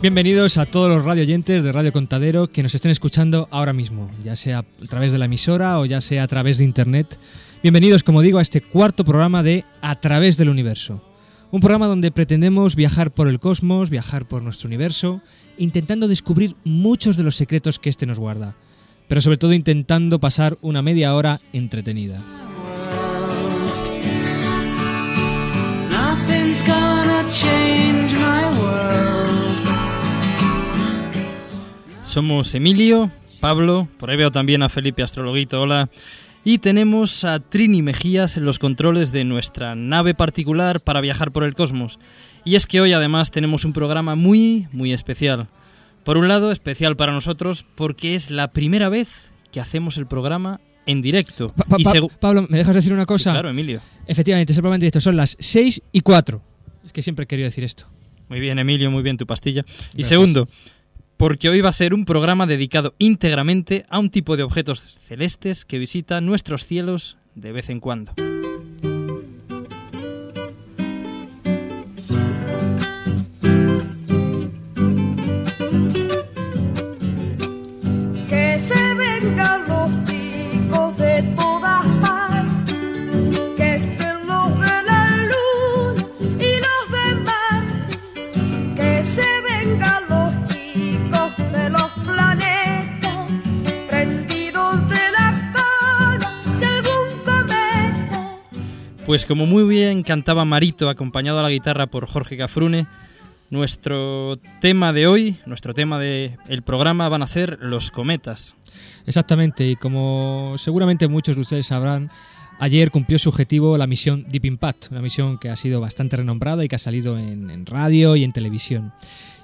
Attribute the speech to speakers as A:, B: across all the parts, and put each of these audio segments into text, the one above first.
A: Bienvenidos a todos los radio oyentes de Radio Contadero que nos estén escuchando ahora mismo, ya sea a través de la emisora o ya sea a través de internet. Bienvenidos, como digo, a este cuarto programa de A través del universo. Un programa donde pretendemos viajar por el cosmos, viajar por nuestro universo, intentando descubrir muchos de los secretos que éste nos guarda, pero sobre todo intentando pasar una media hora entretenida.
B: Somos Emilio, Pablo, por ahí veo también a Felipe Astrologuito, hola. Y tenemos a Trini Mejías en los controles de nuestra nave particular para viajar por el cosmos. Y es que hoy además tenemos un programa muy, muy especial. Por un lado, especial para nosotros porque es la primera vez que hacemos el programa en directo.
A: Pa- pa-
B: y
A: Pablo, ¿me dejas decir una
B: Sí,
A: cosa?
B: claro, Emilio.
A: Efectivamente, ese programa en directo son las 6 y 4. Es que siempre he querido decir esto.
B: Muy bien, Emilio, muy bien tu pastilla. Y segundo, porque hoy va a ser un programa dedicado íntegramente a un tipo de objetos celestes que visita nuestros cielos de vez en cuando. Pues como muy bien cantaba Marito, acompañado a la guitarra por Jorge Cafrune, nuestro tema de hoy, nuestro tema del programa van a ser los cometas.
A: Exactamente, y como seguramente muchos de ustedes sabrán, ayer cumplió su objetivo la misión Deep Impact, una misión que ha sido bastante renombrada y que ha salido en, en radio y en televisión.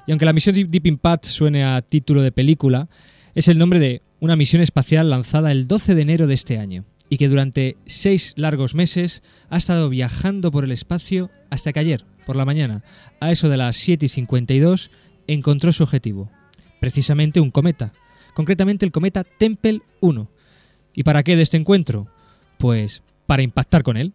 A: Y aunque la misión Deep Impact suene a título de película, es el nombre de una misión espacial lanzada el 12 de enero de este año y que durante seis largos meses ha estado viajando por el espacio hasta que ayer, por la mañana, a eso de las 7 y 52, encontró su objetivo, precisamente un cometa, concretamente el cometa Tempel 1. ¿Y para qué de este encuentro? Pues para impactar con él.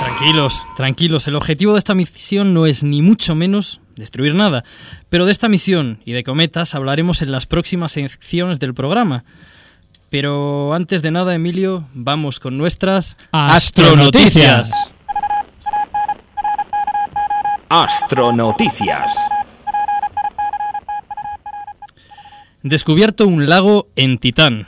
B: Tranquilos, tranquilos, el objetivo de esta misión no es ni mucho menos destruir nada, pero de esta misión y de cometas hablaremos en las próximas secciones del programa. Pero antes de nada, Emilio, vamos con nuestras
A: Astronoticias.
C: Astronoticias.
B: Descubierto un lago en Titán.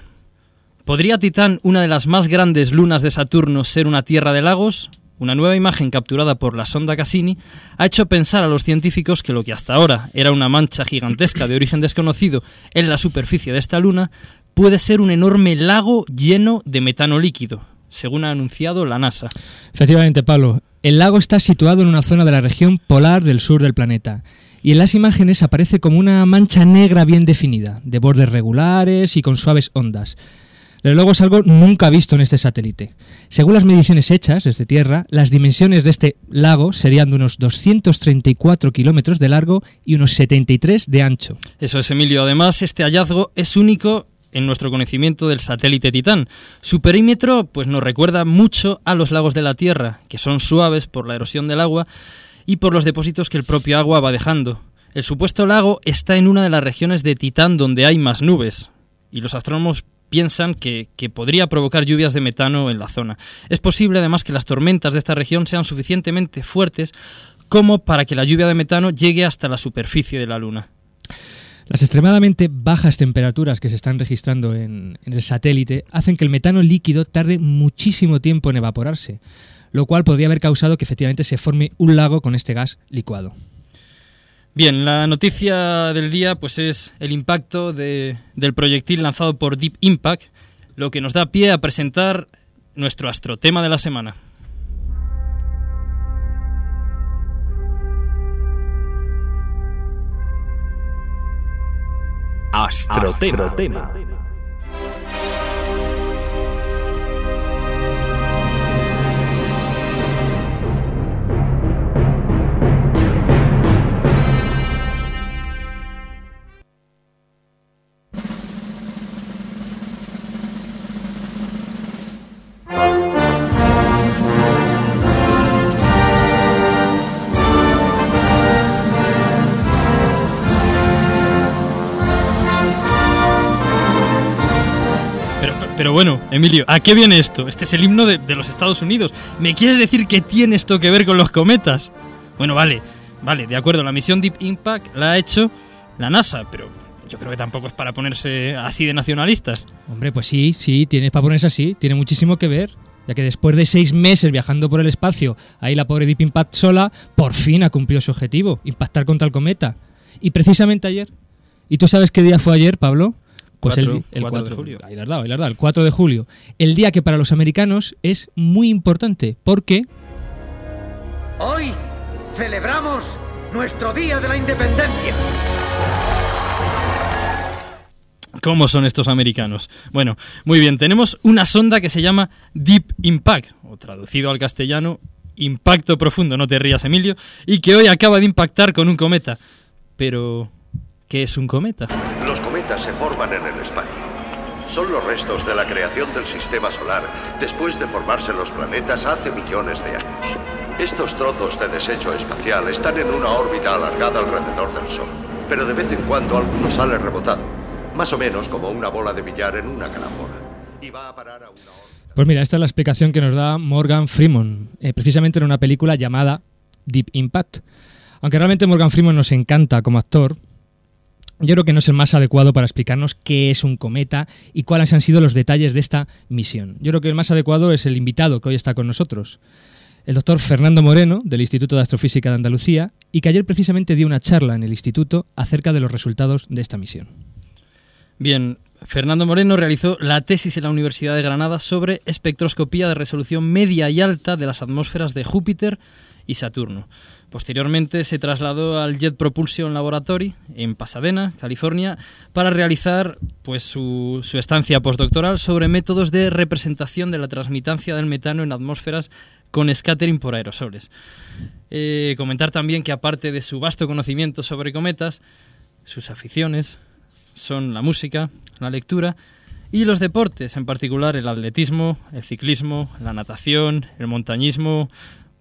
B: ¿Podría Titán, una de las más grandes lunas de Saturno, ser una tierra de lagos? Una nueva imagen capturada por la sonda Cassini ha hecho pensar a los científicos que lo que hasta ahora era una mancha gigantesca de origen desconocido en la superficie de esta luna puede ser un enorme lago lleno de metano líquido, según ha anunciado la NASA.
A: Efectivamente, Pablo, el lago está situado en una zona de la región polar del sur del planeta. Y en las imágenes aparece como una mancha negra bien definida, de bordes regulares y con suaves ondas. Desde luego es algo nunca visto en este satélite. Según las mediciones hechas desde Tierra, las dimensiones de este lago serían de unos 234 kilómetros de largo y unos 73 de ancho.
B: Eso es, Emilio. Además, este hallazgo es único en nuestro conocimiento del satélite Titán. Su perímetro pues nos recuerda mucho a los lagos de la Tierra, que son suaves por la erosión del agua y por los depósitos que el propio agua va dejando. El supuesto lago está en una de las regiones de Titán donde hay más nubes, y los astrónomos piensan que, que podría provocar lluvias de metano en la zona. Es posible además que las tormentas de esta región sean suficientemente fuertes como para que la lluvia de metano llegue hasta la superficie de la Luna.
A: Las extremadamente bajas temperaturas que se están registrando en, el satélite hacen que el metano líquido tarde muchísimo tiempo en evaporarse, lo cual podría haber causado que efectivamente se forme un lago con este gas licuado.
B: Bien, la noticia del día pues es el impacto de- del proyectil lanzado por Deep Impact, lo que nos da pie a presentar nuestro astrotema de la semana.
C: Astrotema.
B: Bueno, Emilio, ¿a qué viene esto? Este es el himno de, los Estados Unidos. ¿Me quieres decir que tiene esto que ver con los cometas? Bueno, vale, vale, de acuerdo, la misión Deep Impact la ha hecho la NASA, pero yo creo que tampoco es para ponerse así de nacionalistas.
A: Hombre, pues sí, sí, tiene para ponerse así, tiene muchísimo que ver. Ya que después de seis meses viajando por el espacio, ahí la pobre Deep Impact sola, por fin ha cumplido su objetivo, impactar contra el cometa. Y precisamente ayer, ¿y tú sabes qué día fue ayer, Pablo? Pues
B: Cuatro-
A: el, el
B: cuatro de
A: 4
B: julio.
A: Ahí has dado, ahí has dado, el 4 de julio. El día que para los americanos es muy importante, porque
D: Hoy celebramos nuestro Día de la Independencia.
B: ¿Cómo son estos americanos? Bueno, muy bien, tenemos una sonda que se llama Deep Impact, o traducido al castellano, Impacto Profundo, no te rías Emilio, y que hoy acaba de impactar con un cometa. Pero, ¿qué es un cometa?
E: Los se forman en el espacio. Son los restos de la creación del sistema solar después de formarse los planetas hace millones de años. Estos trozos de desecho espacial están en una órbita alargada alrededor del Sol, pero de vez en cuando alguno sale rebotado, más o menos como una bola de billar en una carambola, y va a parar a una órbita.
A: Pues mira, esta es la explicación que nos da Morgan Freeman, eh, precisamente en una película llamada Deep Impact. Aunque realmente Morgan Freeman nos encanta como actor, yo creo que no es el más adecuado para explicarnos qué es un cometa y cuáles han sido los detalles de esta misión. Yo creo que el más adecuado es el invitado que hoy está con nosotros, el doctor Fernando Moreno, del Instituto de Astrofísica de Andalucía, y que ayer precisamente dio una charla en el instituto acerca de los resultados de esta misión.
B: Bien, Fernando Moreno realizó la tesis en la Universidad de Granada sobre espectroscopía de resolución media y alta de las atmósferas de Júpiter y Saturno. Posteriormente se trasladó al Jet Propulsion Laboratory en Pasadena, California, para realizar pues, su, estancia postdoctoral sobre métodos de representación de la transmitancia del metano en atmósferas con scattering por aerosoles. Eh, comentar también que aparte de su vasto conocimiento sobre cometas, sus aficiones son la música, la lectura y los deportes, en particular el atletismo, el ciclismo, la natación, el montañismo.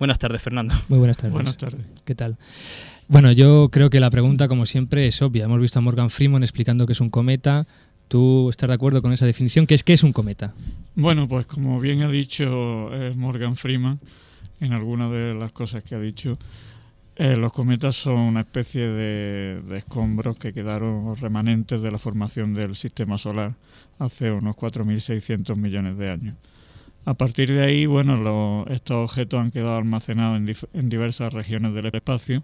B: Buenas tardes, Fernando.
A: Muy buenas tardes.
F: Buenas tardes.
A: ¿Qué tal? Bueno, yo creo que la pregunta, como siempre, es obvia. Hemos visto a Morgan Freeman explicando que es un cometa. ¿Tú estás de acuerdo con esa definición? ¿Qué es, qué es un cometa?
F: Bueno, pues como bien ha dicho eh, Morgan Freeman en algunas de las cosas que ha dicho, eh, los cometas son una especie de, de escombros que quedaron remanentes de la formación del sistema solar hace unos 4.600 millones de años. A partir de ahí, bueno, lo- estos objetos han quedado almacenados en, diversas regiones del espacio.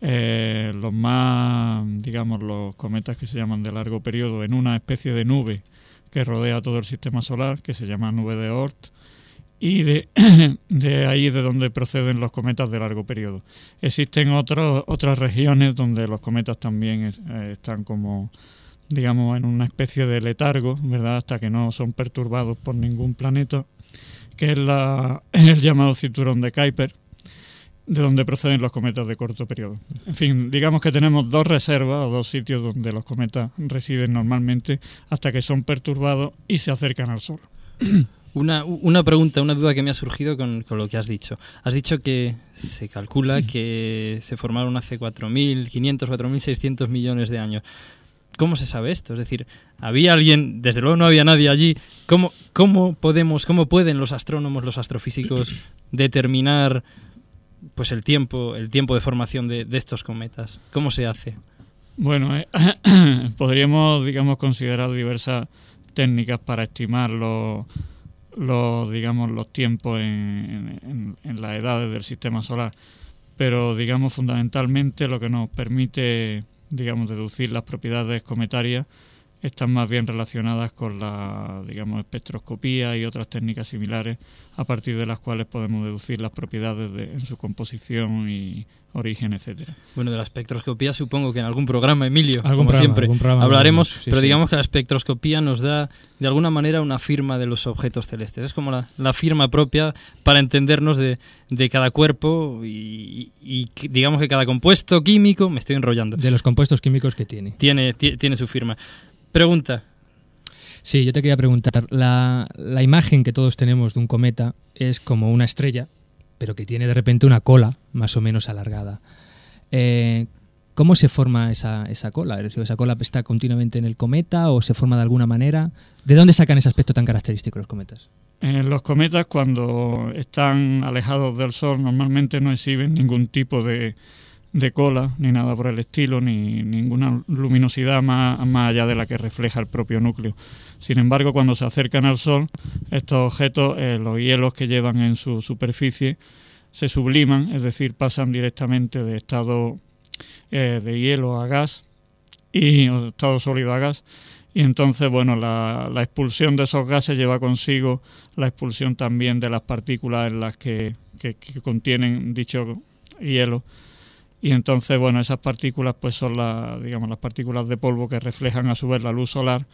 F: Eh, los más, digamos, los cometas que se llaman de largo periodo, en una especie de nube que rodea todo el sistema solar, que se llama nube de Oort, y de, de ahí es de donde proceden los cometas de largo periodo. Existen otros, otras regiones donde los cometas también es- eh, están como, digamos, en una especie de letargo, ¿verdad? Hasta que no son perturbados por ningún planeta, que es la, el llamado cinturón de Kuiper, de donde proceden los cometas de corto periodo. En fin, digamos que tenemos dos reservas o dos sitios donde los cometas residen normalmente hasta que son perturbados y se acercan al Sol.
B: Una, una pregunta, una duda que me ha surgido con, con lo que has dicho. Has dicho que se calcula que se formaron hace 4.500, 4.600 millones de años. ¿Cómo se sabe esto? Es decir, ¿había alguien? Desde luego no había nadie allí. ¿Cómo, cómo podemos, cómo pueden los astrónomos, los astrofísicos determinar pues el tiempo, el tiempo de formación de, estos cometas? ¿Cómo se hace?
F: Bueno, eh, podríamos, digamos, considerar diversas técnicas para estimar los, los digamos, los tiempos en, en- en las edades del sistema solar. Pero, digamos, fundamentalmente lo que nos permite, digamos, deducir las propiedades cometarias están más bien relacionadas con la, digamos, espectroscopía y otras técnicas similares a partir de las cuales podemos deducir las propiedades de, en su composición y origen, etcétera.
B: Bueno, de la espectroscopía supongo que en algún programa, Emilio,
A: Algún
B: como
A: programa,
B: siempre,
A: programa
B: hablaremos,
A: sí,
B: pero
A: sí.
B: digamos que la espectroscopía nos da de alguna manera una firma de los objetos celestes. Es como la, la firma propia para entendernos de, de cada cuerpo y, y que- digamos que cada compuesto químico, me estoy enrollando,
A: De los compuestos químicos que tiene.
B: tiene, ti- tiene su firma. Pregunta,
A: Sí, yo te quería preguntar, la, la imagen que todos tenemos de un cometa es como una estrella, pero que tiene de repente una cola más o menos alargada. Eh, ¿Cómo se forma esa, esa cola? Es decir, ¿esa cola está continuamente en el cometa o se forma de alguna manera? ¿De dónde sacan ese aspecto tan característico los cometas?
F: Eh, los cometas cuando están alejados del Sol normalmente no exhiben ningún tipo de, de cola ni nada por el estilo, ni ninguna luminosidad más, más allá de la que refleja el propio núcleo. Sin embargo, cuando se acercan al Sol, estos objetos, eh, los hielos que llevan en su superficie, se subliman, es decir, pasan directamente de estado eh, de hielo a gas y o estado sólido a gas y entonces bueno la, la, expulsión de esos gases lleva consigo la expulsión también de las partículas en las que, que, que contienen dicho hielo y entonces bueno esas partículas pues son las digamos las partículas de polvo que reflejan a su vez la luz solar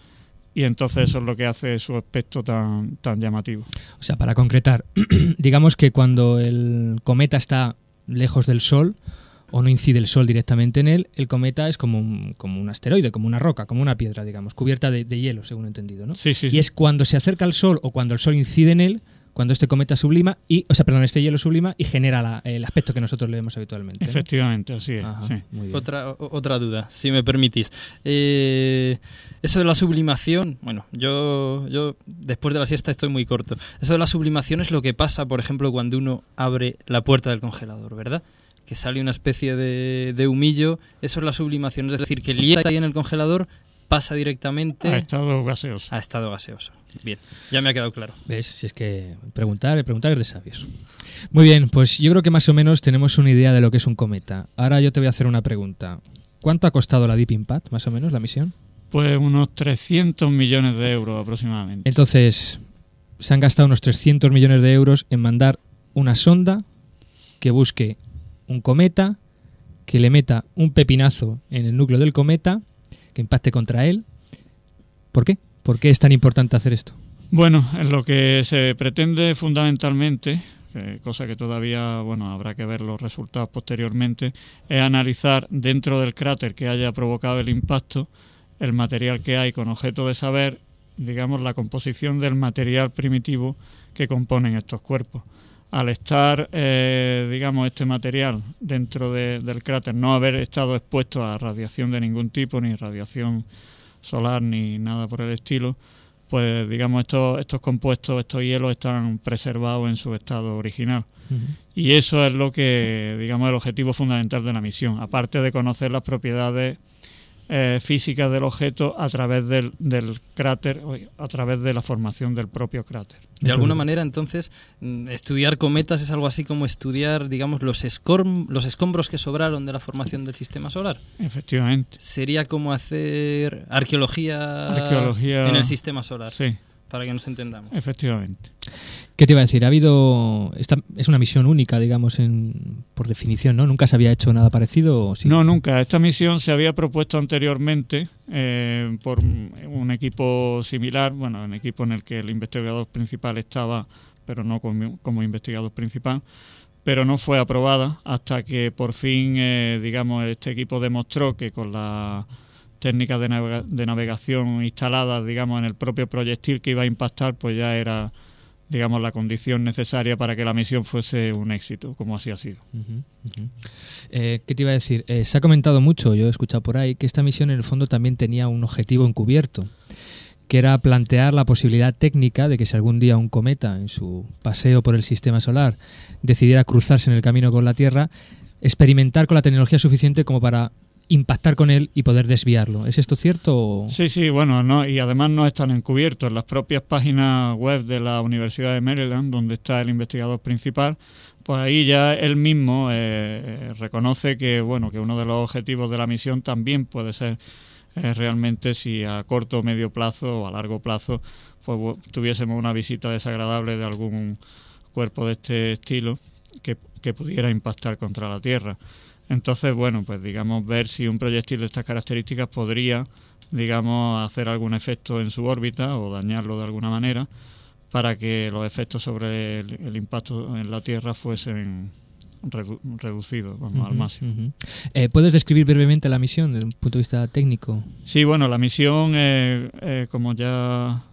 F: y entonces eso es lo que hace su aspecto tan, tan llamativo.
A: O sea, para concretar, digamos que cuando el cometa está lejos del Sol, o no incide el Sol directamente en él, el cometa es como un, como un asteroide, como una roca, como una piedra, digamos, cubierta de, de hielo, según he entendido, ¿no?
F: Sí, sí,
A: y
F: sí.
A: es cuando se acerca al Sol o cuando el Sol incide en él, cuando este cometa sublima y, o sea, perdón, este hielo sublima y genera la, el aspecto que nosotros le vemos habitualmente. ¿no?
F: Efectivamente, así es.
A: Ajá,
F: sí.
A: muy bien.
B: Otra, otra duda, si me permitís. Eh, eso de la sublimación, bueno, yo, yo después de la siesta estoy muy corto. Eso de la sublimación es lo que pasa, por ejemplo, cuando uno abre la puerta del congelador, ¿verdad? Que sale una especie de, de humillo. Eso es la sublimación, es decir, que el hielo que hay en el congelador pasa directamente
F: Ha estado gaseoso.
B: a estado gaseoso. Bien, ya me ha quedado claro.
A: ¿Ves? Si es que preguntar, preguntar es de sabios. Muy bien, pues yo creo que más o menos tenemos una idea de lo que es un cometa. Ahora yo te voy a hacer una pregunta. ¿Cuánto ha costado la Deep Impact, más o menos, la misión?
F: Pues unos 300 millones de euros aproximadamente.
A: Entonces, se han gastado unos 300 millones de euros en mandar una sonda que busque un cometa, que le meta un pepinazo en el núcleo del cometa, que impacte contra él. ¿Por qué? ¿Por qué es tan importante hacer esto?
F: Bueno, en lo que se pretende fundamentalmente, cosa que todavía bueno habrá que ver los resultados posteriormente, es analizar dentro del cráter que haya provocado el impacto el material que hay con objeto de saber, digamos, la composición del material primitivo que componen estos cuerpos. Al estar, eh, digamos, este material dentro de- del cráter, no haber estado expuesto a radiación de ningún tipo, ni radiación solar, ni nada por el estilo, pues digamos estos, estos compuestos, estos hielos están preservados en su estado original. Y eso es lo que, digamos, el objetivo fundamental de la misión, aparte de conocer las propiedades eh, físicas del objeto a través del, del cráter, o a través de la formación del propio cráter.
B: De alguna manera, entonces, mm, estudiar cometas es algo así como estudiar, digamos, los, los escombros que sobraron de la formación del sistema solar.
F: Efectivamente.
B: Sería como hacer arqueología,
F: Arqueología-
B: en el sistema solar,
F: Sí,
B: para que nos entendamos.
F: efectivamente.
A: ¿Qué te iba a decir? Ha habido. Esta es una misión única, digamos, en, por definición, ¿no? Nunca se había hecho nada parecido. ¿o sí?
F: No, nunca. Esta misión se había propuesto anteriormente eh, por un equipo similar, bueno, un equipo en el que el investigador principal estaba, pero no como, como investigador principal, pero no fue aprobada hasta que por fin, eh, digamos, este equipo demostró que con la técnicas de, navega- de navegación instaladas, digamos, en el propio proyectil que iba a impactar, pues ya era, digamos, la condición necesaria para que la misión fuese un éxito, como así ha sido.
A: Eh, ¿Qué te iba a decir? Eh, se ha comentado mucho, yo he escuchado por ahí, que esta misión en el fondo también tenía un objetivo encubierto, que era plantear la posibilidad técnica de que si algún día un cometa en su paseo por el sistema solar decidiera cruzarse en el camino con la Tierra, experimentar con la tecnología suficiente como para impactar con él y poder desviarlo. ¿Es esto cierto?
F: Sí, sí, bueno, no, y además no están encubiertos. En las propias páginas web de la Universidad de Maryland, donde está el investigador principal, pues ahí ya él mismo eh, eh, reconoce que, bueno, que uno de los objetivos de la misión también puede ser eh, realmente si a corto o medio plazo o a largo plazo pues, tuviésemos una visita desagradable de algún cuerpo de este estilo que pudiera impactar contra la Tierra. Entonces, bueno, pues digamos, ver si un proyectil de estas características podría, digamos, hacer algún efecto en su órbita o dañarlo de alguna manera para que los efectos sobre el, el impacto en la Tierra fuesen redu- reducidos vamos, al máximo.
A: Eh, ¿Puedes describir brevemente la misión desde un punto de vista técnico?
F: Sí, bueno, la misión, eh, eh, como ya,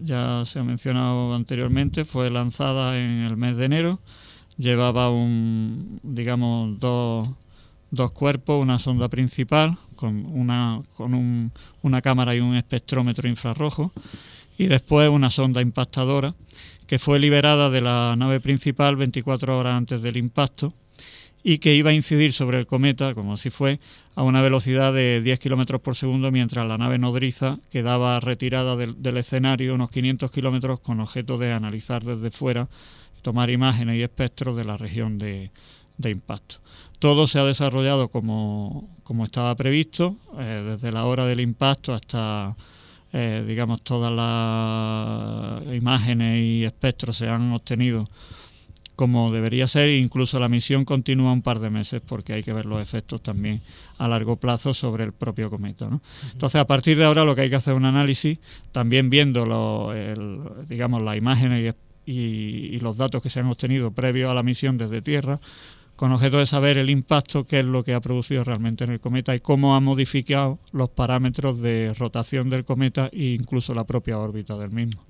F: ya se ha mencionado anteriormente, fue lanzada en el mes de enero. Llevaba un, digamos, dos, dos cuerpos, una sonda principal con una, con un- una cámara y un espectrómetro infrarrojo y después una sonda impactadora que fue liberada de la nave principal 24 horas antes del impacto y que iba a incidir sobre el cometa, como así fue, a una velocidad de 10 kilómetros por segundo, mientras la nave nodriza quedaba retirada del, del escenario unos 500 kilómetros con objeto de analizar desde fuera, tomar imágenes y espectros de la región de, de impacto. Todo se ha desarrollado como, como estaba previsto, eh, desde la hora del impacto hasta, eh, digamos, todas las imágenes y espectros se han obtenido como debería ser, incluso la misión continúa un par de meses porque hay que ver los efectos también a largo plazo sobre el propio cometa. ¿no? Entonces, a partir de ahora lo que hay que hacer es un análisis, también viendo lo- el- digamos, las imágenes y, y- y los datos que se han obtenido previos a la misión desde Tierra, con objeto de saber el impacto, qué es lo que ha producido realmente en el cometa y cómo ha modificado los parámetros de rotación del cometa e incluso la propia órbita del mismo.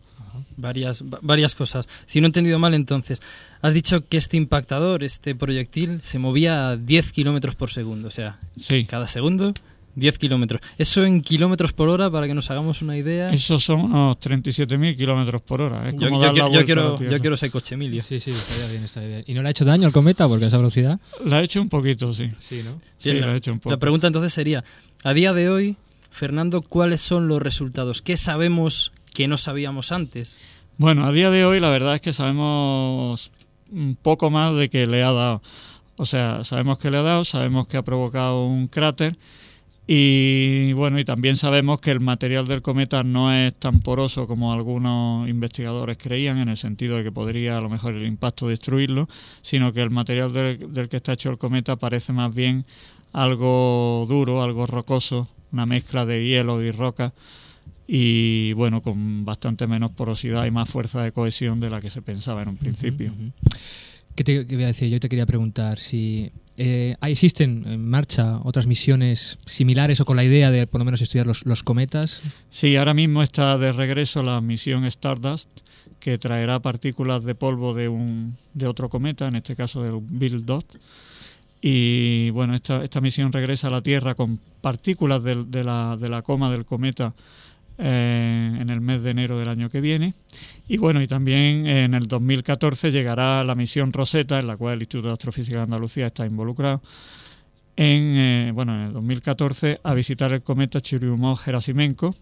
B: Varias, va- varias cosas. Si no he entendido mal, entonces, has dicho que este impactador, este proyectil, se movía a 10 kilómetros por segundo. O sea,
F: Sí.
B: cada segundo, 10 kilómetros. Eso en kilómetros por hora, para que nos hagamos una idea.
F: Esos son unos 37.000 kilómetros por hora. Es
B: Yo,
F: como
B: yo
F: dar la
B: quiero, yo, quiero, yo ese coche, Emilio.
A: Sí, sí, estaría bien, estaría bien. ¿Y no le ha hecho daño al cometa porque a esa velocidad?
F: La he hecho un poquito, sí.
A: Sí, ¿no?
F: Sí,
B: Bien,
F: la he hecho un poco.
B: La pregunta entonces sería, a día de hoy, Fernando, ¿cuáles son los resultados? ¿Qué sabemos que no sabíamos antes?
F: Bueno, a día de hoy la verdad es que sabemos un poco más de que le ha dado. O sea, sabemos que le ha dado, sabemos que ha provocado un cráter y bueno, y también sabemos que el material del cometa no es tan poroso como algunos investigadores creían, en el sentido de que podría a lo mejor el impacto destruirlo, sino que el material del, del que está hecho el cometa parece más bien algo duro, algo rocoso, una mezcla de hielo y roca y bueno, con bastante menos porosidad y más fuerza de cohesión de la que se pensaba en un principio.
A: ¿Qué te qué voy a decir? Yo te quería preguntar si eh, ¿hay- existen en marcha otras misiones similares o con la idea de por lo menos estudiar los, cometas.
F: Sí, ahora mismo está de regreso la misión Stardust, que traerá partículas de polvo de un de otro cometa, en este caso del Bill Dot. Y bueno, esta, esta misión regresa a la Tierra con partículas de, la, de la coma del cometa eh, en el mes de enero del año que viene. Y bueno, y también en el 2014 llegará la misión Rosetta, en la cual el Instituto de Astrofísica de Andalucía está involucrado, en, eh, bueno, en el 2014 a visitar el cometa Churyumov-Gerasimenko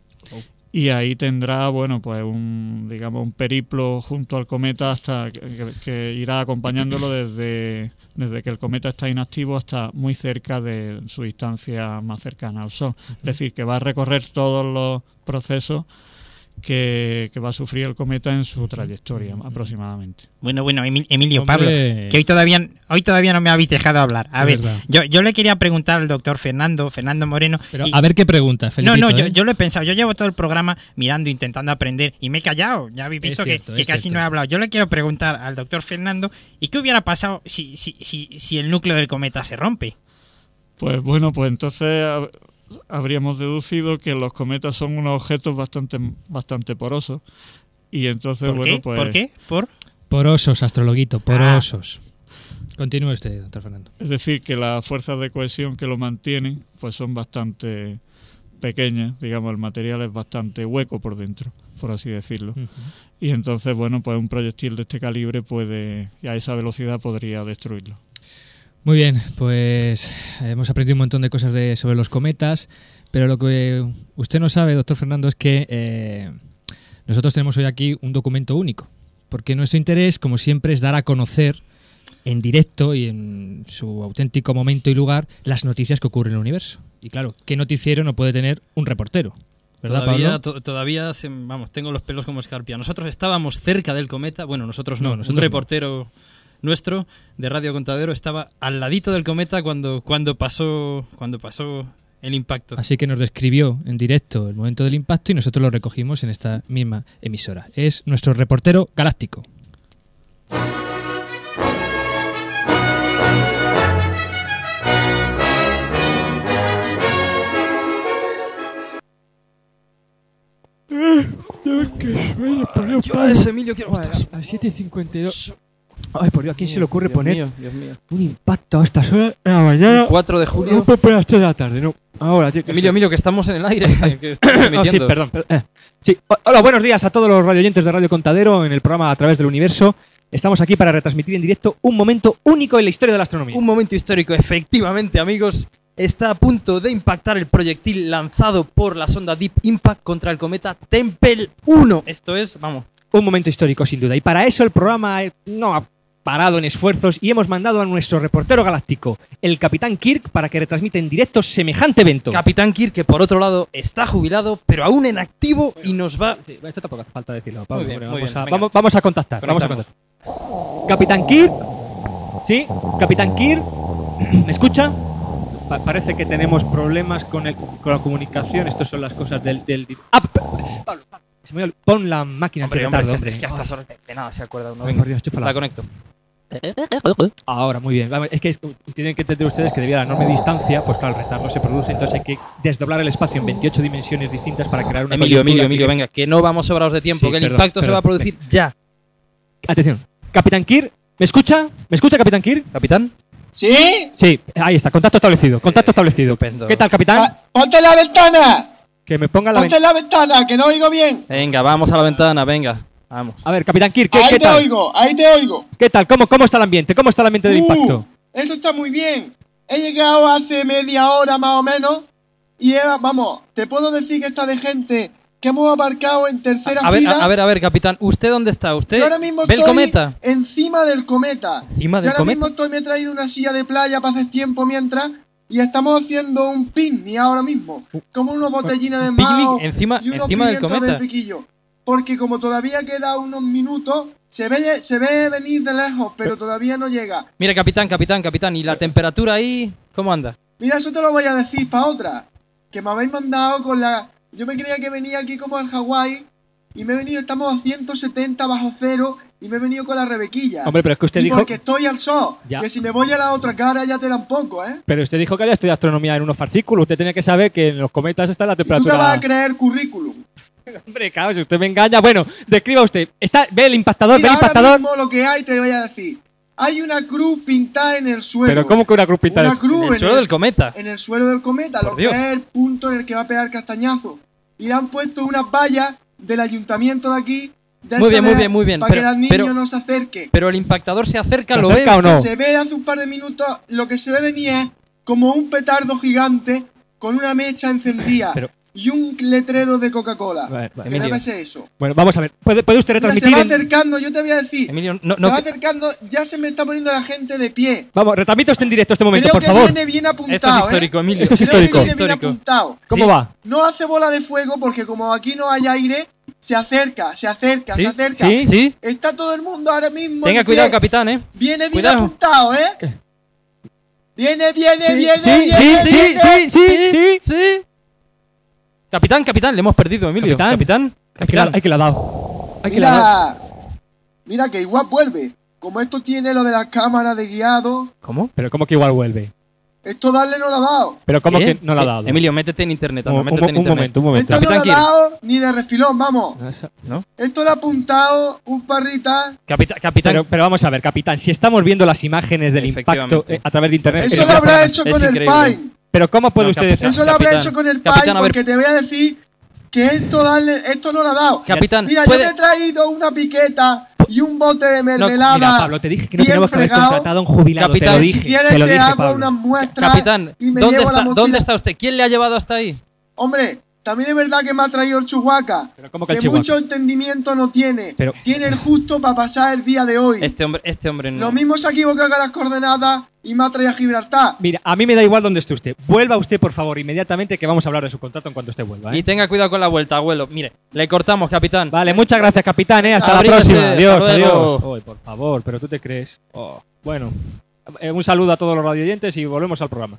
F: y ahí tendrá, bueno, pues un, digamos, un periplo junto al cometa hasta que, que- irá acompañándolo desde, desde que el cometa está inactivo hasta muy cerca de su distancia más cercana al Sol. Es decir, que va a recorrer todos los procesos que, que va a sufrir el cometa en su trayectoria aproximadamente.
G: Bueno, bueno, Emil- Emilio,
A: Hombre.
G: Pablo, que hoy todavía, hoy todavía no me habéis dejado hablar. A
A: Es
G: ver, yo, yo le quería preguntar al doctor Fernando, Fernando Moreno.
A: Pero
G: y-
A: a ver qué pregunta, Felipe.
G: no, no, yo, yo lo he pensado. Yo llevo todo el programa mirando, intentando aprender y me he callado. Ya habéis visto
A: cierto,
G: que, casi
A: cierto.
G: no he hablado. Yo le quiero preguntar al doctor Fernando, ¿y qué hubiera pasado si, si, si, si el núcleo del cometa se rompe?
F: Pues bueno, pues entonces habríamos deducido que los cometas son unos objetos bastante, bastante porosos. Y entonces,
G: ¿Por
F: bueno,
G: qué?
F: pues.
G: ¿Por qué? ¿Por?
A: Porosos, astrologuito, porosos. Continúe usted, doctor Fernando.
F: Es decir, que las fuerzas de cohesión que lo mantienen, pues son bastante pequeñas. Digamos, el material es bastante hueco por dentro, por así decirlo. Y entonces, bueno, pues un proyectil de este calibre puede, y a esa velocidad podría destruirlo.
A: Muy bien, pues hemos aprendido un montón de cosas de, sobre los cometas, pero lo que usted no sabe, doctor Fernando, es que eh, nosotros tenemos hoy aquí un documento único, porque nuestro interés, como siempre, es dar a conocer en directo y en su auténtico momento y lugar las noticias que ocurren en el universo. Y claro, ¿qué noticiero no puede tener un reportero? ¿Verdad,
B: Todavía,
A: Pablo?
B: to- todavía se- vamos, tengo los pelos como escarpia. Nosotros estábamos cerca del cometa, bueno, nosotros no,
A: No,
B: un
A: no.
B: Nuestro de Radio Contadero estaba al ladito del cometa cuando, cuando pasó cuando pasó el impacto.
A: Así que nos describió en directo el momento del impacto y nosotros lo recogimos en esta misma emisora. Es nuestro reportero galáctico.
H: Yo a ese Emilio quiero A 7.52.
I: Ay, por Dios, ¿a quién se le ocurre
B: Dios
I: poner
B: mío, Dios mío.
I: un impacto a estas horas de la mañana?
B: 4 de
I: No
B: julio.
I: puedo poner a las 3 de la tarde, no. Ahora, tío. que
B: Emilio, Emilio, que estamos en el aire. que estamos
I: Ah, sí, perdón. per- eh. Sí. Hola, buenos días a todos los radioyentes de Radio Contadero en el programa A través del universo. Estamos aquí para retransmitir en directo un momento único en la historia de la astronomía.
B: Un momento histórico, efectivamente, amigos. Está a punto de impactar el proyectil lanzado por la sonda Deep Impact contra el cometa Tempel 1. Esto es, vamos,
I: Un momento histórico, sin duda. Y para eso el programa eh, no parado en esfuerzos y hemos mandado a nuestro reportero galáctico, el Capitán Kirk, para que retransmita en directo semejante evento.
B: Capitán Kirk, que por otro lado está jubilado, pero aún en activo y nos va.
I: Sí, esto tampoco hace falta decirlo.
B: Muy
I: Vamos,
B: bien,
I: hombre,
B: muy
I: vamos,
B: bien,
I: a, vamos, vamos a contactar. Vamos a contactar. Capitán Kirk. Sí, Capitán Kirk. ¿Me escucha? Pa- parece que tenemos problemas con, el- con la comunicación. Estas son las cosas del. del ah, Pablo, Pablo, pon la máquina
B: Hombre, hombre, que-
I: hombre.
B: es que hasta solo de nada se acuerda uno. Venga,
I: Dios,
B: la conecto.
I: Ahora, muy bien. Vamos, Es que tienen que entender ustedes que debido a la enorme distancia, pues claro, el retardo se produce, entonces hay que desdoblar el espacio en 28 dimensiones distintas para crear una
B: Emilio, Emilio,
I: que-
B: Emilio, venga, que no vamos sobrados de tiempo,
I: Sí,
B: que el
I: perdón,
B: impacto se
I: perdón.
B: va a producir ya.
I: Atención. Capitán Kirk, ¿me escucha? ¿Me escucha, Capitán Kirk?
B: Capitán.
H: ¿Sí?
I: Sí, ahí está, contacto establecido, contacto establecido.
B: Estupendo.
I: ¿Qué tal, capitán?
H: Ah, ¡Ponte la ventana!
I: Que me ponga la
H: ¡Ponte
I: ventana.
H: la ventana, que no oigo bien!
B: Venga, vamos a la ventana, venga. Vamos.
I: A ver, capitán Kirk, ¿qué,
H: Ahí
I: qué
H: te
I: tal?
H: oigo, ahí te oigo.
I: ¿Qué tal? ¿Cómo, ¿Cómo está el ambiente? ¿Cómo está el ambiente del
H: Uh,
I: impacto?
H: Esto está muy bien. He llegado hace media hora más o menos y he- vamos, te puedo decir que está de gente que hemos abarcado en tercera
B: A ver,
H: fila.
B: a, a ver, a ver, capitán, ¿usted dónde está? ¿Usted
H: Yo ahora mismo
B: ve el
H: estoy
B: cometa?
H: encima del cometa.
B: ¿Encima
H: Yo
B: del
H: ahora
B: cometa?
H: mismo estoy, me he traído una silla de playa para hacer tiempo mientras y estamos haciendo un picnic ahora mismo. Como unos botellines de
B: Uh, picnic
H: mao
B: encima-
H: y unos
B: encima del cometa.
H: de piquillo. Porque como todavía queda unos minutos, se ve, se ve venir de lejos, pero todavía no llega.
B: Mira, capitán, capitán, capitán, ¿y la temperatura ahí cómo anda?
H: Mira, eso te lo voy a decir para otra. Que me habéis mandado con la... Yo me creía que venía aquí como al Hawái y me he venido, estamos a 170 bajo cero y me he venido con la rebequilla.
I: Hombre, pero es que usted
H: y
I: dijo.
H: porque estoy al sol.
I: Ya.
H: Que si me voy a la otra cara ya te dan poco, ¿eh?
I: Pero usted dijo que había estudiado astronomía en unos fascículos. Usted tenía que saber que en los cometas está la
H: Y tú te
I: temperatura.
H: vas a creer currículum.
I: Hombre, claro, si usted me engaña. Bueno, describa usted. Está, ¿Ve el impactador?
H: Mira,
I: ¿Ve el
H: ahora
I: impactador?
H: mismo lo que hay te voy a decir. Hay una cruz pintada en el suelo.
I: Pero ¿cómo que una cruz pintada?
H: Una cruz
B: En el suelo del cometa.
H: en el suelo del cometa,
B: Por
H: lo
B: Dios.
H: que es el punto en el que va a pegar castañazo. Y le han puesto unas vallas del ayuntamiento de aquí.
B: Muy bien, muy bien, muy bien,
H: Para
B: pero-
H: que los niños
B: pero-
H: no se acerquen.
B: Pero el impactador se acerca,
I: ¿Se
B: ¿lo
I: acerca
B: ves?
I: o no?
H: Se ve hace un par de minutos, lo que se ve venir es como un petardo gigante con una mecha encendida
I: Pero-
H: y un letrero de Coca-Cola.
I: Vale, vale.
H: ¿Qué
B: Emilio.
H: debe ser eso?
I: Bueno, vamos a ver. ¿Puede, puede usted
H: Mira, se
I: retransmitir?
H: va
I: en-
H: acercando, yo te voy a decir.
B: Emilio, no,
H: se
B: no,
H: va acercando, ya se me está poniendo la gente de pie.
I: Vamos, retransmite usted en directo este momento,
H: Creo
I: por
H: que
I: favor.
H: viene bien apuntado.
B: esto es
H: ¿eh?
B: histórico, Emilio.
I: Esto es
H: Creo que
I: histórico.
H: viene bien
B: Histórico.
H: apuntado.
I: ¿Cómo
B: Sí.
I: va?
H: No hace bola de fuego porque como aquí no hay aire, se acerca, se acerca,
B: ¿Sí?
H: se acerca.
I: ¿Sí?
B: ¿Sí?
H: Está todo el mundo ahora mismo.
B: Tenga
H: en
B: cuidado, capitán, ¿eh?
H: Viene bien
B: Cuidado.
H: apuntado, ¿eh? Viene, viene,
I: Sí,
H: viene,
I: sí,
H: viene,
I: sí,
H: viene.
I: sí, sí, sí.
B: sí. Capitán, capitán, le hemos perdido, Emilio.
I: Capitán.
B: Capitán,
I: Hay que,
B: capitán.
I: la, hay que la ha dado. Hay que la ha dado.
H: Mira, que igual vuelve. Como esto tiene lo de las cámaras de guiado,
B: ¿Cómo?
I: Pero ¿cómo que igual vuelve?
H: esto darle no lo ha dado.
I: Pero ¿cómo
B: ¿Qué?
I: que no la ha
B: Eh,
I: dado?
B: Emilio, métete en internet. anda,
I: un,
B: métete
I: un-
B: en
I: un
B: internet.
I: momento, un momento.
H: Esto no lo ha dado ni de refilón, vamos.
B: ¿No?
H: Esto le ha apuntado un parrita.
B: Capitán, capitán.
I: Pero, pero vamos a ver, capitán, si estamos viendo las imágenes del impacto eh, a través de internet.
H: Eso lo habrá
B: es
H: hecho con
B: increíble.
H: el Pine.
I: Pero ¿cómo puede
B: No,
I: usted
B: capitán.
I: decir?
H: Eso lo habrá
B: Capitán,
H: hecho con el
B: capitán, ver.
H: porque te voy a decir que esto darle, esto no lo ha dado.
B: Capitán,
H: Mira,
B: puede-
H: yo te he traído una piqueta y un bote de mermelada.
I: Mira, Pablo, te dije que no
H: bien
I: teníamos que haber
H: fregado.
I: contratado a un jubilado.
B: Capitán,
I: te lo dije.
H: Si quieres
I: te lo
H: te
I: dije,
H: hago
I: Pablo.
H: unas muestras
B: Capitán,
H: y me
B: ¿dónde
H: llevo la
B: está,
H: mochila.
B: ¿dónde está usted? ¿Quién le ha llevado hasta ahí?
H: Hombre, también es verdad que me ha traído el Chihuahua.
I: Pero ¿cómo que el
H: que
I: Chihuahua?
H: mucho entendimiento no tiene.
I: Pero-
H: Tiene el justo para pasar el día de hoy.
B: Este hombre, este hombre no.
H: Lo mismo se ha equivocado con las coordenadas y me ha traído a Gibraltar.
I: Mira, a mí me da igual dónde esté usted. Vuelva usted, por favor, inmediatamente, que vamos a hablar de su contrato en cuanto usted vuelva. ¿eh?
B: Y tenga cuidado con la vuelta, abuelo. Mire, le cortamos, capitán.
I: Vale, muchas gracias, capitán. ¿eh? Hasta
B: Abríguese,
I: la próxima. Adiós,
B: hasta
I: adiós. Ay, por favor, pero tú te crees. Oh, bueno, eh, un saludo a todos los radioyentes y volvemos al programa.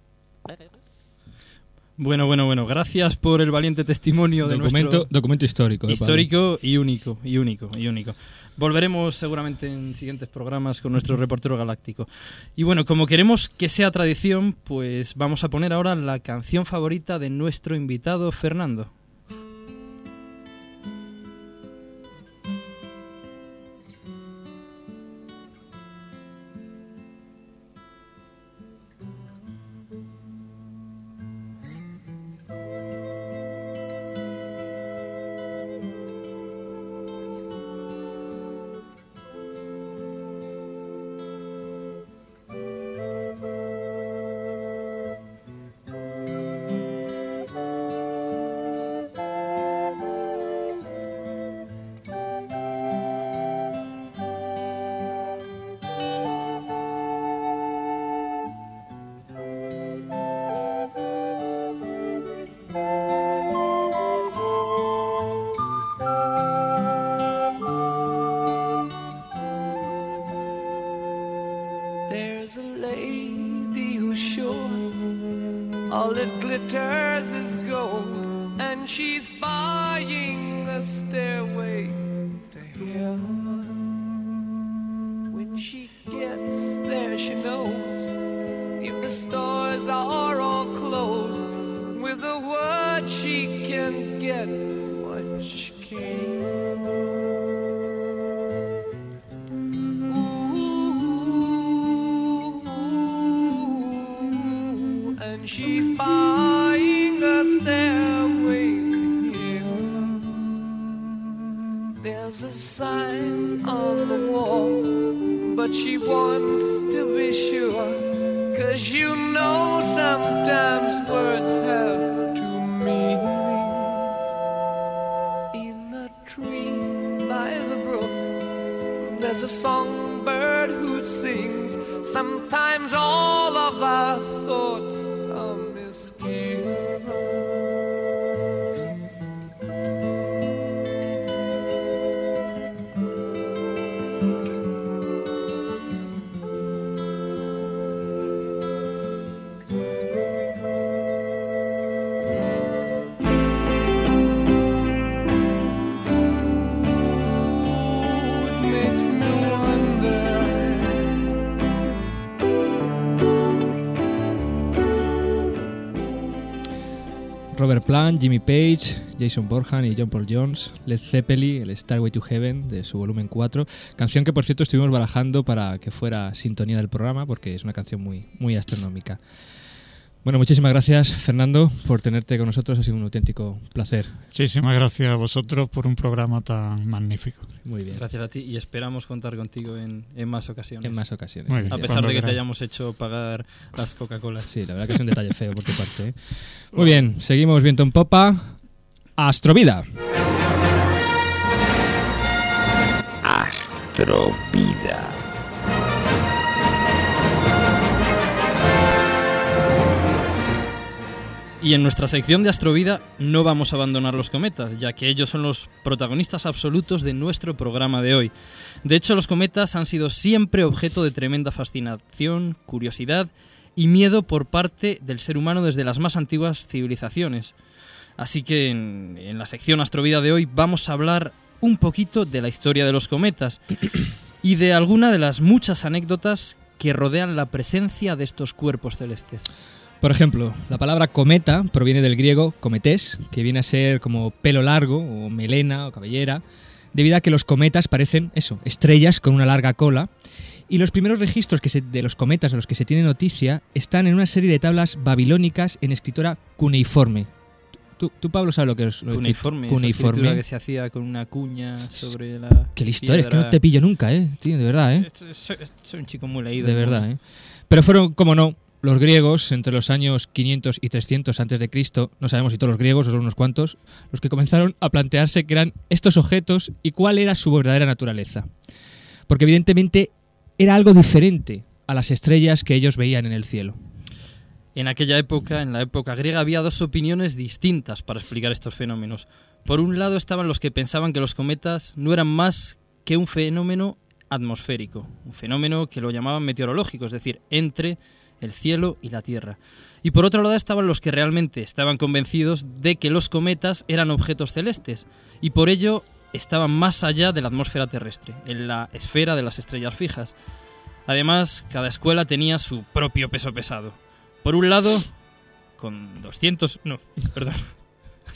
B: Bueno, bueno, bueno. Gracias por el valiente testimonio de
I: Documento-
B: nuestro
I: documento histórico.
B: histórico y único, y único, y único. Volveremos seguramente en siguientes programas con nuestro reportero galáctico. Y bueno, como queremos que sea tradición, pues vamos a poner ahora la canción favorita de nuestro invitado Fernando.
J: love.
A: Robert Plant, Jimmy Page, Jason Borjan y John Paul Jones, Led Zeppelin, el Starway to Heaven de su volumen 4, canción que por cierto estuvimos barajando para que fuera sintonía del programa porque es una canción muy, muy astronómica. Bueno, muchísimas gracias Fernando por tenerte con nosotros, ha sido un auténtico placer.
F: Muchísimas gracias a vosotros por un programa tan magnífico.
A: Muy bien.
B: Gracias a ti y esperamos contar contigo en, en más ocasiones.
A: En más ocasiones.
F: Muy bien.
B: A pesar
F: Cuando
B: de que te hayamos hecho pagar las Coca-Colas.
A: Sí, la verdad que es un detalle feo por tu parte. ¿eh? Muy bien, seguimos viento en popa. Astrovida.
C: Astrovida.
B: Y en nuestra sección de Astrovida no vamos a abandonar los cometas, ya que ellos son los protagonistas absolutos de nuestro programa de hoy. De hecho, los cometas han sido siempre objeto de tremenda fascinación, curiosidad y miedo por parte del ser humano desde las más antiguas civilizaciones. Así que en, la sección Astrovida de hoy vamos a hablar un poquito de la historia de los cometas y de alguna de las muchas anécdotas que rodean la presencia de estos cuerpos celestes.
A: Por ejemplo, la palabra cometa proviene del griego cometés, que viene a ser como pelo largo o melena o cabellera, debido a que los cometas parecen eso, estrellas con una larga cola. Y los primeros registros que se- de los cometas de los que se tiene noticia están en una serie de tablas babilónicas en escritura cuneiforme. Tú, tú, Pablo, sabes lo que es lo que-
B: Cuneiforme, esa
A: cuneiforme.
B: escritura que se hacía con una cuña sobre la.
A: Qué listo eres, que no te pillo nunca, ¿eh? Tío, de verdad, ¿eh?
B: Soy, soy- soy un chico muy leído.
A: De
B: ¿no?
A: verdad, ¿eh? Pero fueron, como no, los griegos entre los años 500 y 300 antes de Cristo, no sabemos si todos los griegos o solo unos cuantos, los que comenzaron a plantearse qué eran estos objetos y cuál era su verdadera naturaleza. Porque evidentemente era algo diferente a las estrellas que ellos veían en el cielo.
B: En aquella época, en la época griega, había dos opiniones distintas para explicar estos fenómenos. Por un lado estaban los que pensaban que los cometas no eran más que un fenómeno atmosférico, un fenómeno que lo llamaban meteorológico, es decir, entre el cielo y la Tierra. Y por otro lado estaban los que realmente estaban convencidos de que los cometas eran objetos celestes y por ello estaban más allá de la atmósfera terrestre, en la esfera de las estrellas fijas. Además, cada escuela tenía su propio peso pesado. Por un lado, con 200... No, perdón.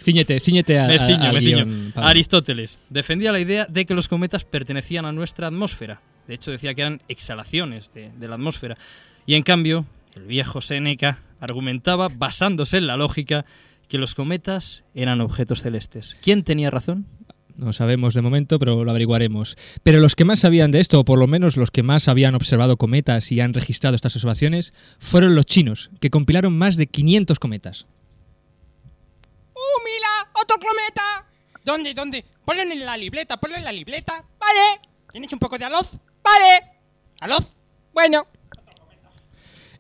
A: Cíñete, cíñete a,
B: Me ciño,
A: al
B: me ciño.
A: guion, Pablo.
B: Aristóteles defendía la idea de que los cometas pertenecían a nuestra atmósfera. De hecho, decía que eran exhalaciones de, de la atmósfera. Y en cambio, el viejo Séneca argumentaba, basándose en la lógica, que los cometas eran objetos celestes. ¿Quién tenía razón?
A: No sabemos de momento, pero lo averiguaremos. Pero los que más sabían de esto, o por lo menos los que más habían observado cometas y han registrado estas observaciones, fueron los chinos, que compilaron más de 500 cometas.
K: ¡Uh, mira! ¡Otro cometa! ¿Dónde, dónde? Ponlo en la libreta, ponlo en la libreta. Vale. ¿Tienes un poco de aloz? Vale. ¿Aloz? Bueno.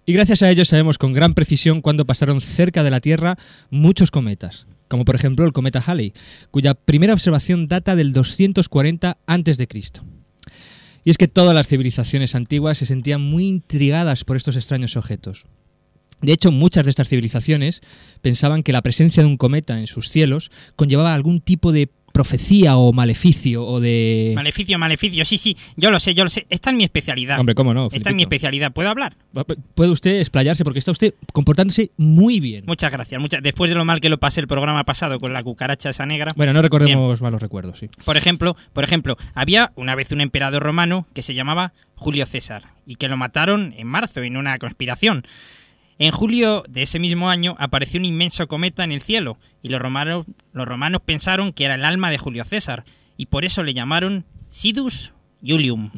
A: Y gracias a ellos sabemos con gran precisión cuándo pasaron cerca de la Tierra muchos cometas, como por ejemplo el cometa Halley, cuya primera observación data del 240 a.C. Y es que todas las civilizaciones antiguas se sentían muy intrigadas por estos extraños objetos. De hecho, muchas de estas civilizaciones pensaban que la presencia de un cometa en sus cielos conllevaba algún tipo de profecía o maleficio o de...
G: Maleficio, maleficio, sí, sí, yo lo sé, yo lo sé. Esta es mi especialidad.
A: Hombre, ¿cómo no?
G: Esta es mi especialidad. ¿Puedo hablar?
A: Puede usted explayarse porque está usted comportándose muy bien.
G: Muchas gracias. Muchas... Después de lo mal que lo pasé el programa pasado con la cucaracha esa negra.
A: Bueno, no recordemos malos recuerdos, sí.
G: Por ejemplo, por ejemplo, había una vez un emperador romano que se llamaba Julio César y que lo mataron en marzo en una conspiración. En julio de ese mismo año apareció un inmenso cometa en el cielo y los romanos, los romanos pensaron que era el alma de Julio César y por eso le llamaron Sidus Julium.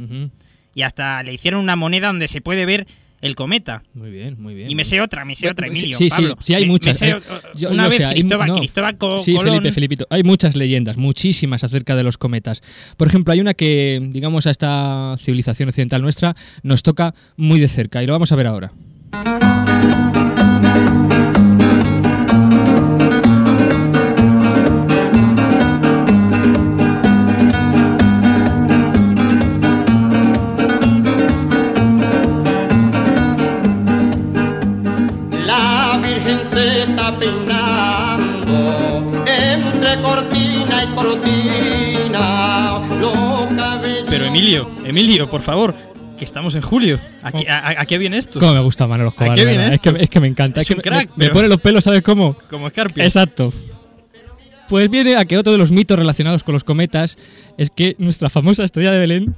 G: Y hasta le hicieron una moneda donde se puede ver el cometa.
A: Muy bien, muy bien.
G: Y me sé otra, me sé otra, Emilio,
A: sí, sí,
G: Pablo.
A: sí, hay muchas.
G: me sé o-
A: yo-
G: una
A: yo
G: vez Cristóbal,
A: no.
G: Cristóbal Co-
A: Sí,
G: Colón...
A: Felipe, Felipito. Hay muchas leyendas, muchísimas acerca de los cometas. Por ejemplo, hay una que, digamos, a esta civilización occidental nuestra nos toca muy de cerca y lo vamos a ver ahora.
L: Peinando entre cortina y cortina.
B: Pero Emilio, Emilio, por favor, que estamos en julio. ¿A qué, a- a qué viene esto?
A: Cómo me gusta Manolo Escobar.
B: ¿A qué viene.
A: Es que, es que me encanta.
B: Es un
A: me-
B: crack,
A: me, me pone los pelos, ¿sabes cómo?
B: Como Scarpio.
A: Exacto. Pues viene a que otro de los mitos relacionados con los cometas es que nuestra famosa estrella de Belén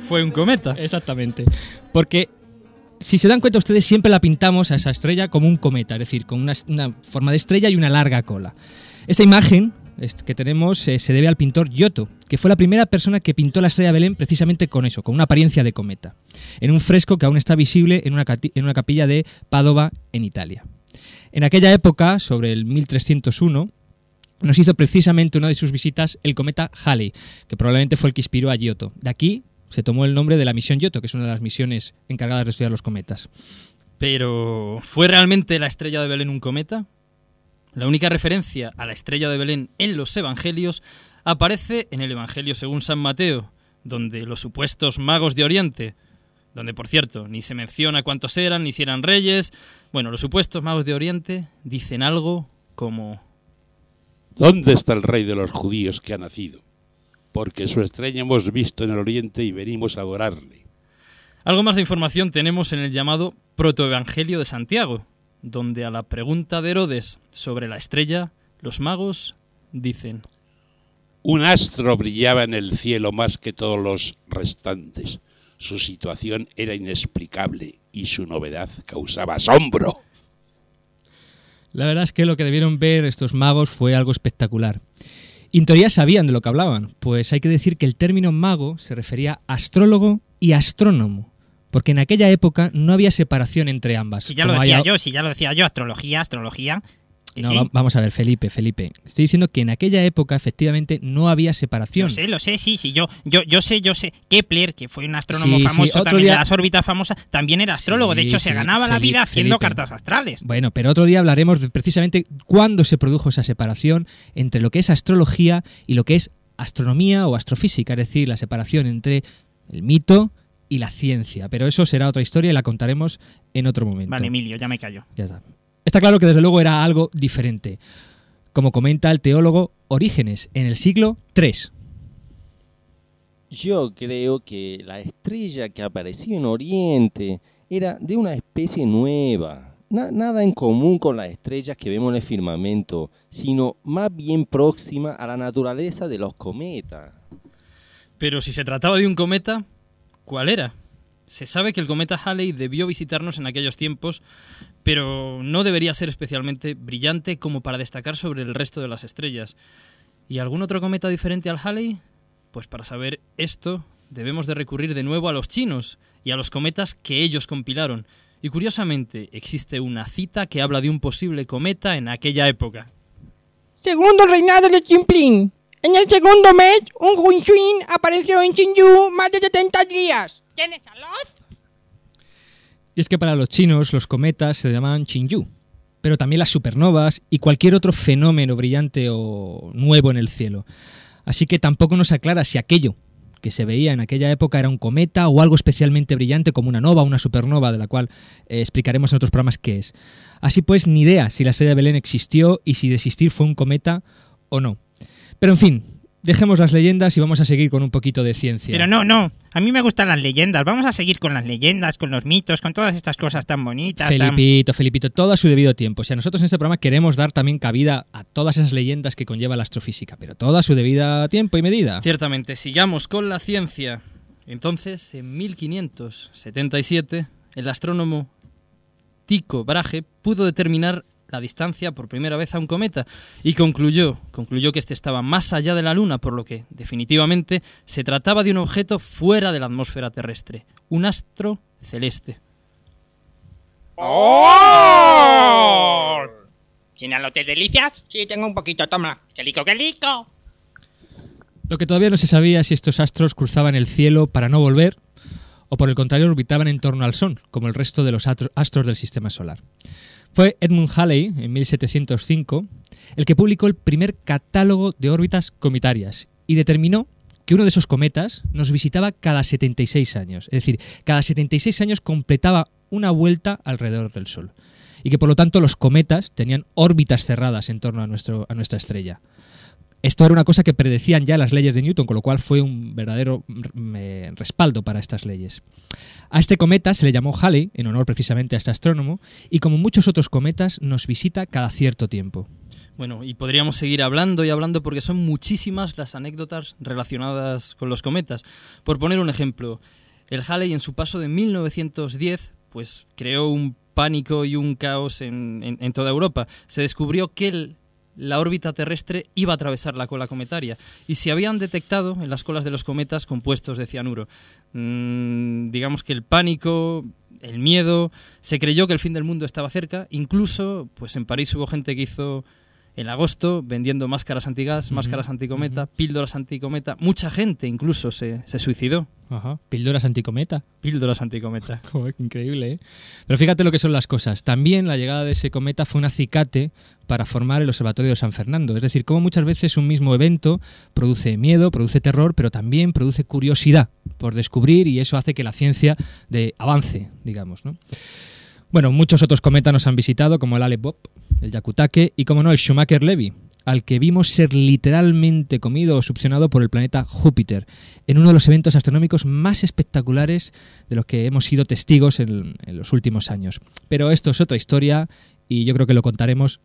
B: Fue un cometa.
A: Exactamente. Porque si se dan cuenta ustedes, siempre la pintamos a esa estrella como un cometa, es decir, con una, forma de estrella y una larga cola. Esta imagen que tenemos eh, se debe al pintor Giotto, que fue la primera persona que pintó la estrella de Belén precisamente con eso, con una apariencia de cometa, en un fresco que aún está visible en una, en una capilla de Padova, en Italia. En aquella época, sobre el 1301, nos hizo precisamente una de sus visitas el cometa Halley, que probablemente fue el que inspiró a Giotto. De aquí se tomó el nombre de la misión Giotto, que es una de las misiones encargadas de estudiar los cometas.
B: Pero, ¿fue realmente la estrella de Belén un cometa? La única referencia a la estrella de Belén en los evangelios aparece en el Evangelio según San Mateo, donde los supuestos magos de Oriente, donde por cierto ni se menciona cuántos eran, ni si eran reyes, bueno, los supuestos magos de Oriente dicen algo como...
M: ¿Dónde está el rey de los judíos que ha nacido? Porque su estrella hemos visto en el oriente y venimos a adorarle.
B: Algo más de información tenemos en el llamado Protoevangelio de Santiago, donde a la pregunta de Herodes sobre la estrella, los magos dicen...
M: Un astro brillaba en el cielo más que todos los restantes. Su situación era inexplicable y su novedad causaba asombro.
A: La verdad es que lo que debieron ver estos magos fue algo espectacular. Y en teoría sabían de lo que hablaban, pues hay que decir que el término mago se refería a astrólogo y astrónomo, porque en aquella época no había separación entre ambas.
G: Si ya lo decía yo, si ya lo decía yo, astrología, astrología.
A: No,
G: sí.
A: vamos a ver, Felipe, Felipe. Estoy diciendo que en aquella época efectivamente no había separación.
G: Lo sé, lo sé, sí, sí, yo, yo, yo sé, yo sé. Kepler, que fue un astrónomo
A: Sí,
G: famoso también
A: día-
G: de las órbitas famosas, también era astrólogo. de hecho, se ganaba la vida haciendo
A: Felipe.
G: cartas astrales.
A: Bueno, pero otro día hablaremos de precisamente cuándo se produjo esa separación entre lo que es astrología y lo que es astronomía o astrofísica, es decir, la separación entre el mito y la ciencia. Pero eso será otra historia y la contaremos en otro momento.
G: Vale, Emilio, ya me callo.
A: Ya está. Está claro que desde luego era algo diferente, como comenta el teólogo Orígenes en el siglo III.
N: Yo creo que la estrella que apareció en Oriente era de una especie nueva, na- nada en común con las estrellas que vemos en el firmamento, sino más bien próxima a la naturaleza de los cometas.
B: Pero si se trataba de un cometa, ¿cuál era? Se sabe que el cometa Halley debió visitarnos en aquellos tiempos, pero no debería ser especialmente brillante como para destacar sobre el resto de las estrellas. ¿Y algún otro cometa diferente al Halley? Pues para saber esto, debemos de recurrir de nuevo a los chinos y a los cometas que ellos compilaron. Y curiosamente, existe una cita que habla de un posible cometa en aquella época.
K: Segundo reinado de Chimplín. En el segundo mes, un Hunshin apareció en Chinyu más de 70 días. ¿Tienes a?
A: Y es que para los chinos los cometas se llamaban Qingyu, pero también las supernovas y cualquier otro fenómeno brillante o nuevo en el cielo. Así que tampoco nos aclara si aquello que se veía en aquella época era un cometa o algo especialmente brillante como una nova, una supernova, de la cual eh, explicaremos en otros programas qué es. Así pues, ni idea si la estrella de Belén existió y si de existir fue un cometa o no. Pero en fin, dejemos las leyendas y vamos a seguir con un poquito de ciencia.
G: Pero no, no. A mí me gustan las leyendas. Vamos a seguir con las leyendas, con los mitos, con todas estas cosas tan bonitas. tan-
A: Felipito, Felipito, todo a su debido tiempo. O sea, nosotros en este programa queremos dar también cabida a todas esas leyendas que conlleva la astrofísica, pero todo a su debido tiempo y medida.
B: Ciertamente, sigamos con la ciencia. Entonces, en 1577, el astrónomo Tycho Brahe pudo determinar la distancia por primera vez a un cometa y concluyó, concluyó que este estaba más allá de la Luna, por lo que definitivamente se trataba de un objeto fuera de la atmósfera terrestre, un astro celeste.
K: ¡Oh! ¿Tiene lote de delicias? Sí, tengo un poquito, toma. ¡Qué lico, qué lico!
A: Lo que todavía no se sabía es si estos astros cruzaban el cielo para no volver o por el contrario orbitaban en torno al Sol, como el resto de los astros del sistema solar. Fue Edmund Halley, en 1705, el que publicó el primer catálogo de órbitas cometarias y determinó que uno de esos cometas nos visitaba cada 76 años. Es decir, cada 76 años completaba una vuelta alrededor del Sol. Y que por lo tanto los cometas tenían órbitas cerradas en torno a, nuestro, a nuestra estrella. Esto era una cosa que predecían ya las leyes de Newton, con lo cual fue un verdadero mm, eh, respaldo para estas leyes. A este cometa se le llamó Halley, en honor precisamente a este astrónomo, y como muchos otros cometas nos visita cada cierto tiempo.
B: Bueno, y podríamos seguir hablando y hablando porque son muchísimas las anécdotas relacionadas con los cometas. Por poner un ejemplo, el Halley en su paso de 1910 pues creó un pánico y un caos en, en- en toda Europa. Se descubrió que el- la órbita terrestre iba a atravesar la cola cometaria y se habían detectado en las colas de los cometas compuestos de cianuro. Mm, digamos que el pánico, el miedo, se creyó que el fin del mundo estaba cerca. Incluso, pues en París hubo gente que hizo en agosto vendiendo máscaras antigas, máscaras anticometa, píldoras anticometa. Mucha gente incluso se, se suicidó.
A: Ajá. Píldoras anticometa.
B: Píldoras anticometa.
A: Joder, increíble, ¿eh? Pero fíjate lo que son las cosas. También la llegada de ese cometa fue un acicate para formar el Observatorio de San Fernando. Es decir, como muchas veces un mismo evento produce miedo, produce terror, pero también produce curiosidad por descubrir y eso hace que la ciencia de avance, digamos, ¿no? Bueno, muchos otros cometas nos han visitado, como el Aleph Bob, el Yakutake y, como no, el Schumacher-Levy, al que vimos ser literalmente comido o succionado por el planeta Júpiter, en uno de los eventos astronómicos más espectaculares de los que hemos sido testigos en, en los últimos años. Pero esto es otra historia y yo creo que lo contaremos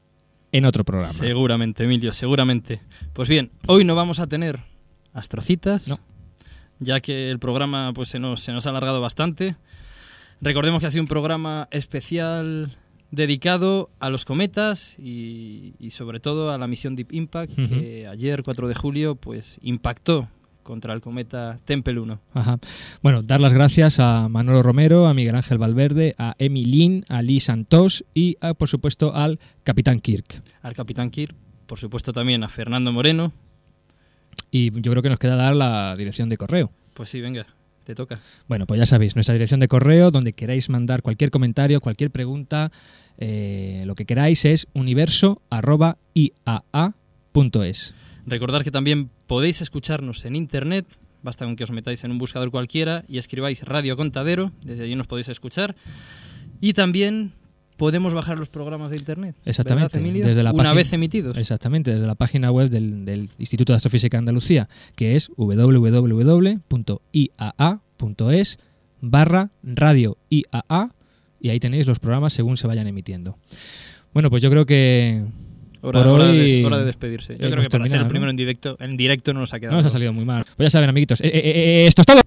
A: en otro programa.
B: Seguramente, Emilio, seguramente. Pues bien, hoy no vamos a tener astrocitas, ya que el programa pues, se, nos, se nos ha alargado bastante. Recordemos que ha sido un programa especial dedicado a los cometas y, y sobre todo a la misión Deep Impact, que ayer, 4 de julio, pues impactó contra el cometa Tempel 1.
A: Ajá. Bueno, dar las gracias a Manolo Romero, a Miguel Ángel Valverde, a Emi Lin, a Lee Santos y, a, por supuesto, al Capitán Kirk.
B: Al capitán Kirk, por supuesto también a Fernando Moreno.
A: Y yo creo que nos queda dar la dirección de correo.
B: Pues sí, venga, te toca.
A: Bueno, pues ya sabéis, nuestra dirección de correo, donde queráis mandar cualquier comentario, cualquier pregunta, eh, lo que queráis es universo.iaa.es.
B: Recordad que también podéis escucharnos en internet, basta con que os metáis en un buscador cualquiera y escribáis Radio Contadero, desde allí nos podéis escuchar. Y también podemos bajar los programas de internet.
A: Exactamente. Desde la
B: Una
A: página-
B: vez emitidos.
A: Exactamente, desde la página web del, del Instituto de Astrofísica de Andalucía, que es www.iaa.es barra radio IAA y ahí tenéis los programas según se vayan emitiendo. Bueno, pues yo creo que
B: Hora,
A: por
B: hora de, hora de despedirse. Yo creo que para ser el primero
A: ¿no?
B: en directo, en directo no nos ha quedado.
A: No nos ha salido muy mal. Pues ya saben, amiguitos, eh, eh, eh, esto es todo.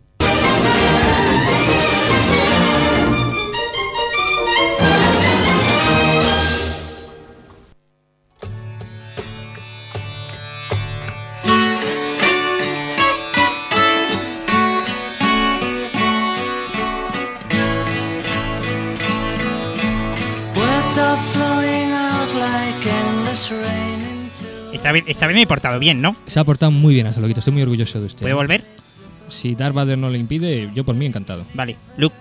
G: Esta vez, me he portado bien, ¿no?
A: Se ha portado muy bien hasta loquito, estoy muy orgulloso de usted.
G: ¿Puedo volver?
A: Si Darth Vader no le impide, yo por mí encantado.
G: Vale, Luke.